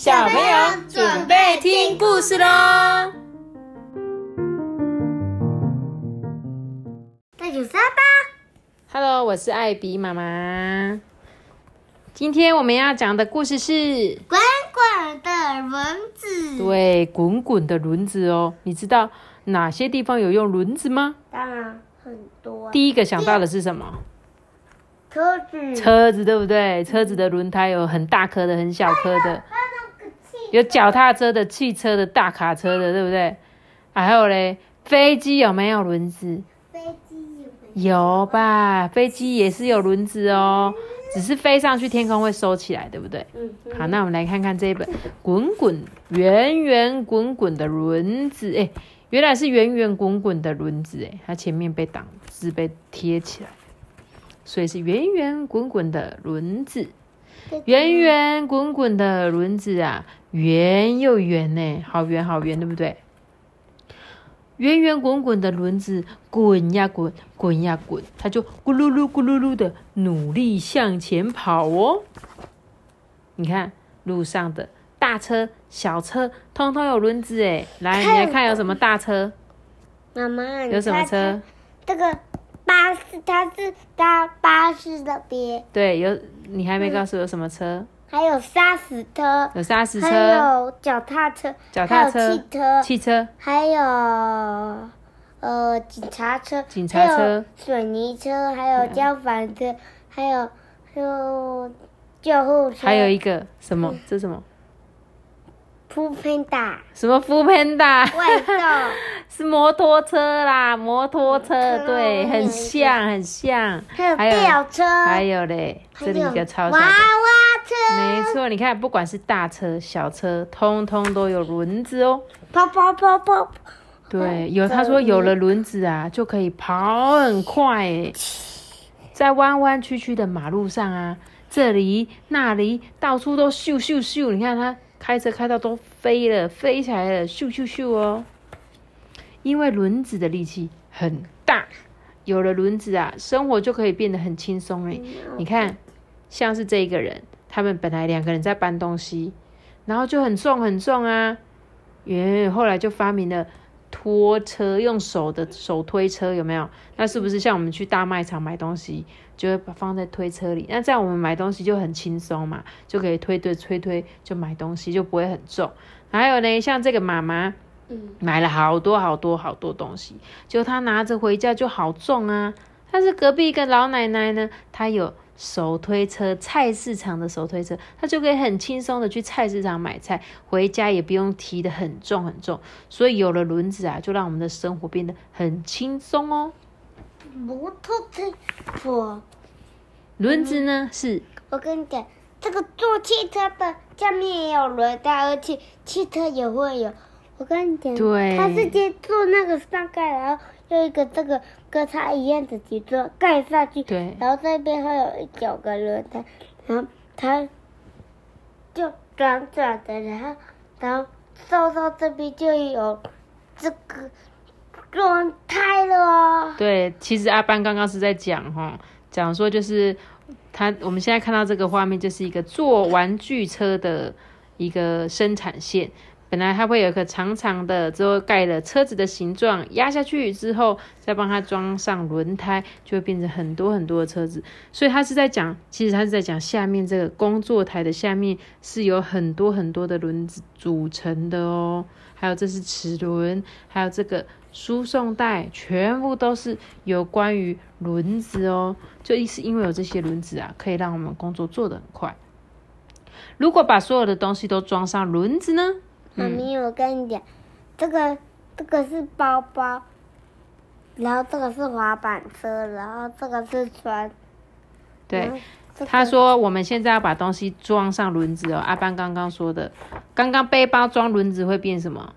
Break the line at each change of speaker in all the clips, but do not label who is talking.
小朋友准备听故事喽！
那就三吧。
Hello，我是艾比妈妈。今天我们要讲的故事是
滚滚的轮子。
对滚滚的轮子哦。你知道哪些地方有用轮子吗？
当然很多。
第一个想到的是什么？
车子。
车子，对不对？车子的轮胎有很大颗的、很小颗的，
还有
脚踏车的、汽车的、大卡车的，对不对？还有嘞，飞机有没有轮子？
飞机有有？
有吧？飞机也是有轮子哦，只是飞上去天空会收起来，对不对？
嗯。
好，那我们来看看这一本《滚滚圆圆滚滚的轮子》。哎，原来是圆圆滚滚的轮子，哎，它前面被挡字被贴起来，所以是圆圆滚滚的轮子。圆圆滚滚的轮子啊，圆又圆呢，好圆好圆，对不对？圆圆滚滚的轮子滚呀滚，滚呀滚，它就咕噜噜咕噜噜的努力向前跑哦。你看路上的大车、小车，通通有轮子哎。来，你来看有什么大车？
妈妈，
有什么车？
这个巴士，它是搭巴士的边，
对，有你还没告诉我什么车？
还有沙石车，
有沙石车？
还、有脚踏车，
脚踏
还有
车
汽车，
汽车、
还有呃警察车，
警察车？
水泥车，还有消防车，还有还有救护车，
还有一个什么？这什么？
铺喷打
什么福喷打？
外送，
是摩托车啦，摩托车，
嗯
对，很像，很像。
还有
还有
吊车，
还有嘞，
还
这里一个超小
娃
的。
娃车，
没错，你看，不管是大车、小车，通通都有轮子哦。
跑跑跑跑，
对，有他说有了轮子啊，就可以跑很快诶，在弯弯曲曲的马路上啊，这里那里到处都咻咻咻，你看他开车开到都飞了，飞起来了，咻咻咻哦。因为轮子的力气很大，有了轮子啊，生活就可以变得很轻松诶。你看，像是这一个人，他们本来两个人在搬东西，然后就很重很重啊，耶，后来就发明了拖车，用手的手推车，有没有？那是不是像我们去大卖场买东西，就会把放在推车里？那这样我们买东西就很轻松嘛，就可以推推推推就买东西，就不会很重。还有呢，像这个妈妈
嗯，
买了好多好多好多东西，结果她拿着回家就好重啊。但是隔壁一个老奶奶呢，她有手推车，菜市场的手推车，她就可以很轻松的去菜市场买菜，回家也不用提的很重很重。所以有了轮子啊，就让我们的生活变得很轻松哦。
摩托车，我
轮子呢是
我跟你讲，这个坐汽车的下面也有轮胎，而且汽车也会有。我跟你讲，
对
它直接做那个上盖，然后用一个这个跟他一样的底座盖上去，
对
然后这边会有九个轮胎，然后它就转转的，然后然后收到这边就有这个轮胎了哦。
对，其实阿班刚刚是在讲哈，讲说就是他我们现在看到这个画面，就是一个做玩具车的一个生产线。本来它会有一个长长的，之后盖了车子的形状，压下去之后，再帮它装上轮胎，就会变成很多很多的车子。所以他是在讲，其实他是在讲下面这个工作台的下面是有很多很多的轮子组成的哦。还有这是齿轮，还有这个输送带，全部都是有关于轮子哦。就意是因为有这些轮子啊，可以让我们工作做得很快。如果把所有的东西都装上轮子呢？
妈咪，我跟你讲，这个这个是包包，然后这个是滑板车，然后这个是船。
对他说我们现在要把东西装上轮子哦。阿班刚刚说的，刚刚背包装轮子会变什么？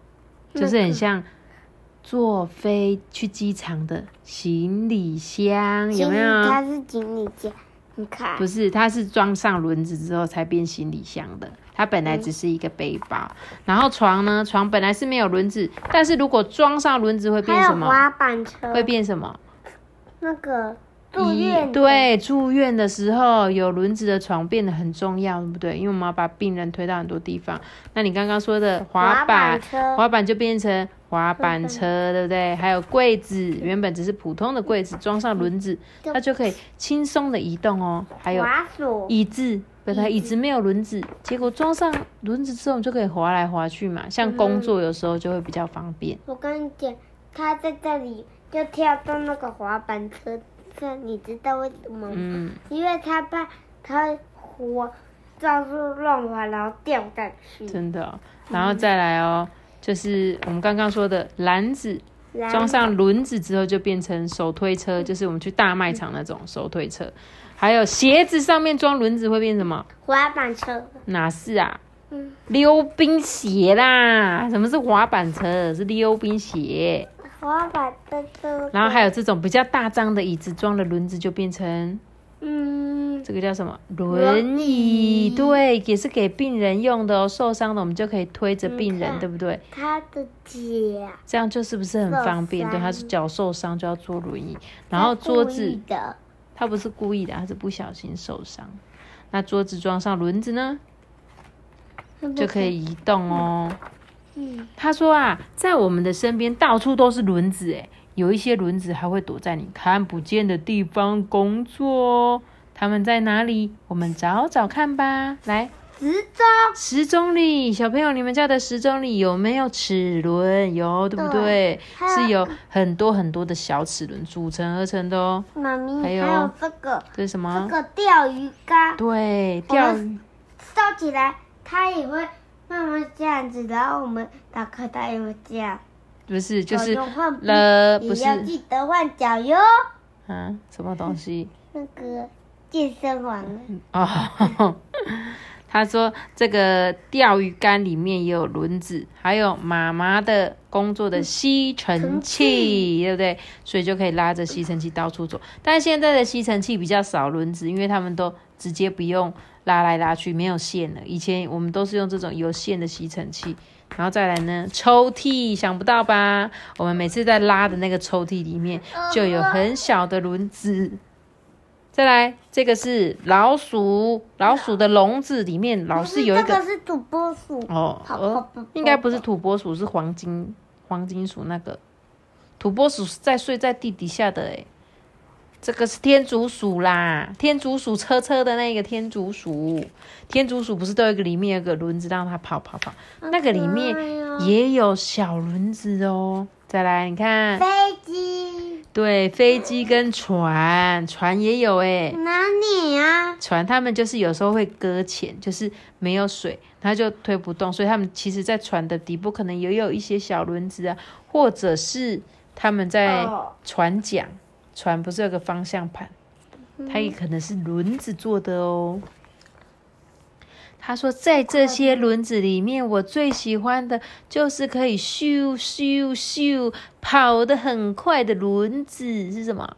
就是很像坐飞去机场的行李箱，有没有？
它是行李箱，你看
不，是，它是装上轮子之后才变行李箱的。它本来只是一个背包，然后床呢？床本来是没有轮子，但是如果装上轮子会变什么？
滑板车，
会变什么？
那个
医
住院
对住院的时候有轮子的床变得很重要，对不对？因为我们要把病人推到很多地方。那你刚刚说的滑
滑
板滑板就变成滑板车，对不对？还有柜子，原本只是普通的柜子，装上轮子，它就可以轻松的移动哦。还有
滑索，
椅子，本来椅子没有轮子，结果装上轮子之后，你就可以滑来滑去嘛。像工作有时候就会比较方便。
我跟你讲，他在这里就跳到那个滑板车上，你知道为什么吗？
嗯，
因为他怕他滑到处乱滑，然后掉下去。
真的哦、然后再来哦，就是我们刚刚说的篮子，装上轮子之后就变成手推车，就是我们去大卖场那种手推车。还有鞋子上面装轮子会变什么？
滑板车，
哪是啊？
嗯，
溜冰鞋啦！什么是滑板车？是溜冰鞋。
滑板车车。
然后还有这种比较大张的椅子，装了轮子就变成
嗯，
这个叫什么？
轮
轮椅。
椅
对，也是给病人用的哦。受伤的我们就可以推着病人，对不对？
他的脚，
这样就是不是很方便？
受
对，他是
伤
脚受伤就要坐轮椅，然后桌子
的，
他不是故意的，他是不小心受伤。那桌子装上轮子呢，就可以移动哦。
嗯，
他说啊，在我们的身边到处都是轮子，诶，有一些轮子还会躲在你看不见的地方工作哦。他们在哪里？我们找找看吧。来，
时钟，
时钟里，小朋友，你们家的时钟里有没有齿轮？有，对不对
对？
是有很多很多的小齿轮组成而成的哦。
妈咪，
还有
还有这个这
这是什么？
这个钓鱼竿，
对，
我
钓鱼。
收起来，它也会慢慢这样子，然后我们打开它也会这样。
不是，就是了，不是，
要记得换脚哟。
啊，什么东西？
那个健身房的，
哦，他说这个钓鱼竿里面也有轮子，还有妈妈的工作的吸尘
尘
器，对不对？所以就可以拉着吸尘器到处走。但现在的吸尘器比较少轮子，因为他们都直接不用拉来拉去，没有线了。以前我们都是用这种有线的吸尘器。然后再来呢，抽屉，想不到吧？我们每次在拉的那个抽屉里面就有很小的轮子。再来，这个是老鼠，老鼠的笼子里面老是有一个
这个是土拨鼠，
哦，应该不是土拨鼠，是黄金黄金鼠那个土拨鼠是在睡在地底下的诶，这个是天竺鼠啦，天竺鼠车车的那个天竺鼠，天竺鼠不是都有一个里面有个轮子让它跑跑跑，那个里面也有小轮子哦。再来，你看，
飞机
对，飞机跟船，船也有诶。
哪里啊？
船他们就是有时候会搁浅，就是没有水，它就推不动，所以他们其实，在船的底部可能也有一些小轮子啊，或者是他们在
哦
船桨，船不是有个方向盘，它也可能是轮子做的哦。他说，在这些轮子里面，我最喜欢的就是可以咻咻咻跑得很快的轮子是什么？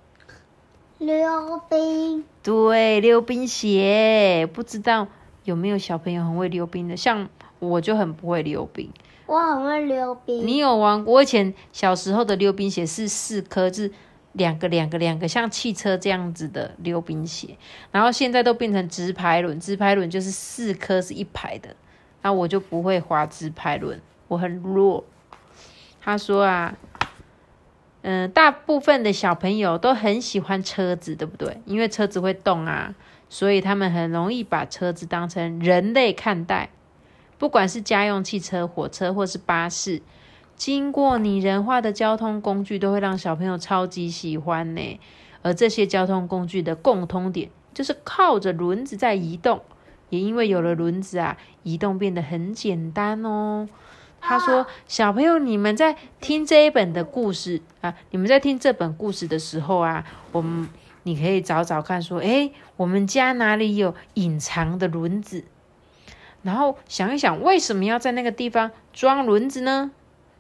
溜冰，
对，溜冰鞋，不知道有没有小朋友很会溜冰的？像我就很不会溜冰。
我很会溜冰。
你有玩过？我以前小时候的溜冰鞋是四颗，是两个、两个、两个，像汽车这样子的溜冰鞋。然后现在都变成直排轮，直排轮就是四颗是一排的。那我就不会滑直排轮，我很弱。他说啊，嗯、大部分的小朋友都很喜欢车子，对不对？因为车子会动啊，所以他们很容易把车子当成人类看待。不管是家用汽车、火车或是巴士，经过拟人化的交通工具，都会让小朋友超级喜欢呢。而这些交通工具的共通点，就是靠着轮子在移动。也因为有了轮子啊，移动变得很简单哦。他说：“小朋友，你们在听这一本的故事啊，你们在听这本故事的时候啊，我们你可以找找看，说，诶，我们家哪里有隐藏的轮子？然后想一想，为什么要在那个地方装轮子呢？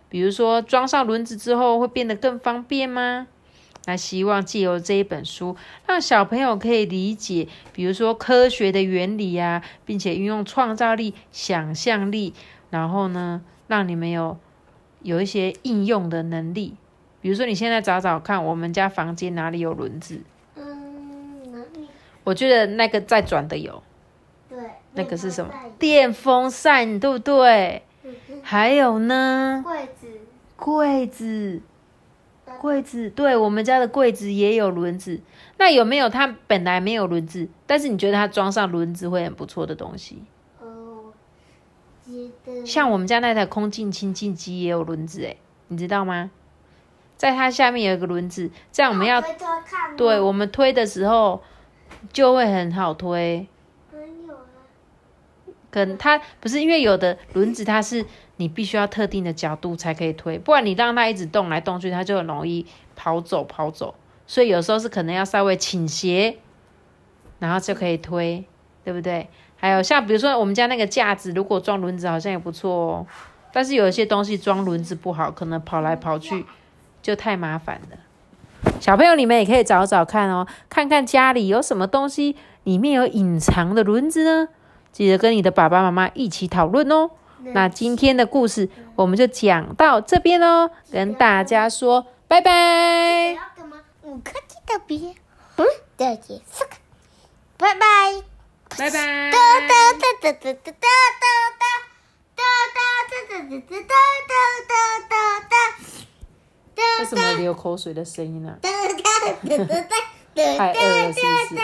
比如说，装上轮子之后会变得更方便吗？那希望借由这一本书，让小朋友可以理解，比如说科学的原理啊，并且运用创造力、想象力，然后呢，让你们有有一些应用的能力。比如说，你现在找找看，我们家房间哪里有轮子？
嗯，
我觉得那个在转的有，
对，
那个是什么？
电风
扇，对不对？
扇
还有呢，
柜子，
柜子，柜子，对我们家的柜子也有轮子。那有没有它本来没有轮子，但是你觉得它装上轮子会很不错的东西？
哦，
像我们家那台空净清净机也有轮子，诶，你知道吗？在它下面有一个轮子，这样我们要对我们推的时候就会很好推。
没有啊，
跟它不是因为有的轮子它是你必须要特定的角度才可以推，不然你让它一直动来动去，它就很容易跑走跑走。所以有时候是可能要稍微倾斜，然后就可以推，对不对？还有像比如说我们家那个架子，如果装轮子好像也不错哦。但是有一些东西装轮子不好，可能跑来跑去就太麻烦了。小朋友，你们也可以找找看哦，看看家里有什么东西里面有隐藏的轮子呢？记得跟你的爸爸妈妈一起讨论哦。那今天的故事我们就讲到这边喽，跟大家说拜拜。
五颗鸡的鼻，嗯，的鼻，四个，拜拜，
拜拜。
哒哒哒哒哒哒哒哒哒哒哒哒哒哒哒哒哒哒哒。
为什么流口水的声音呢？
哒哒哒哒哒哒
哒哒
哒。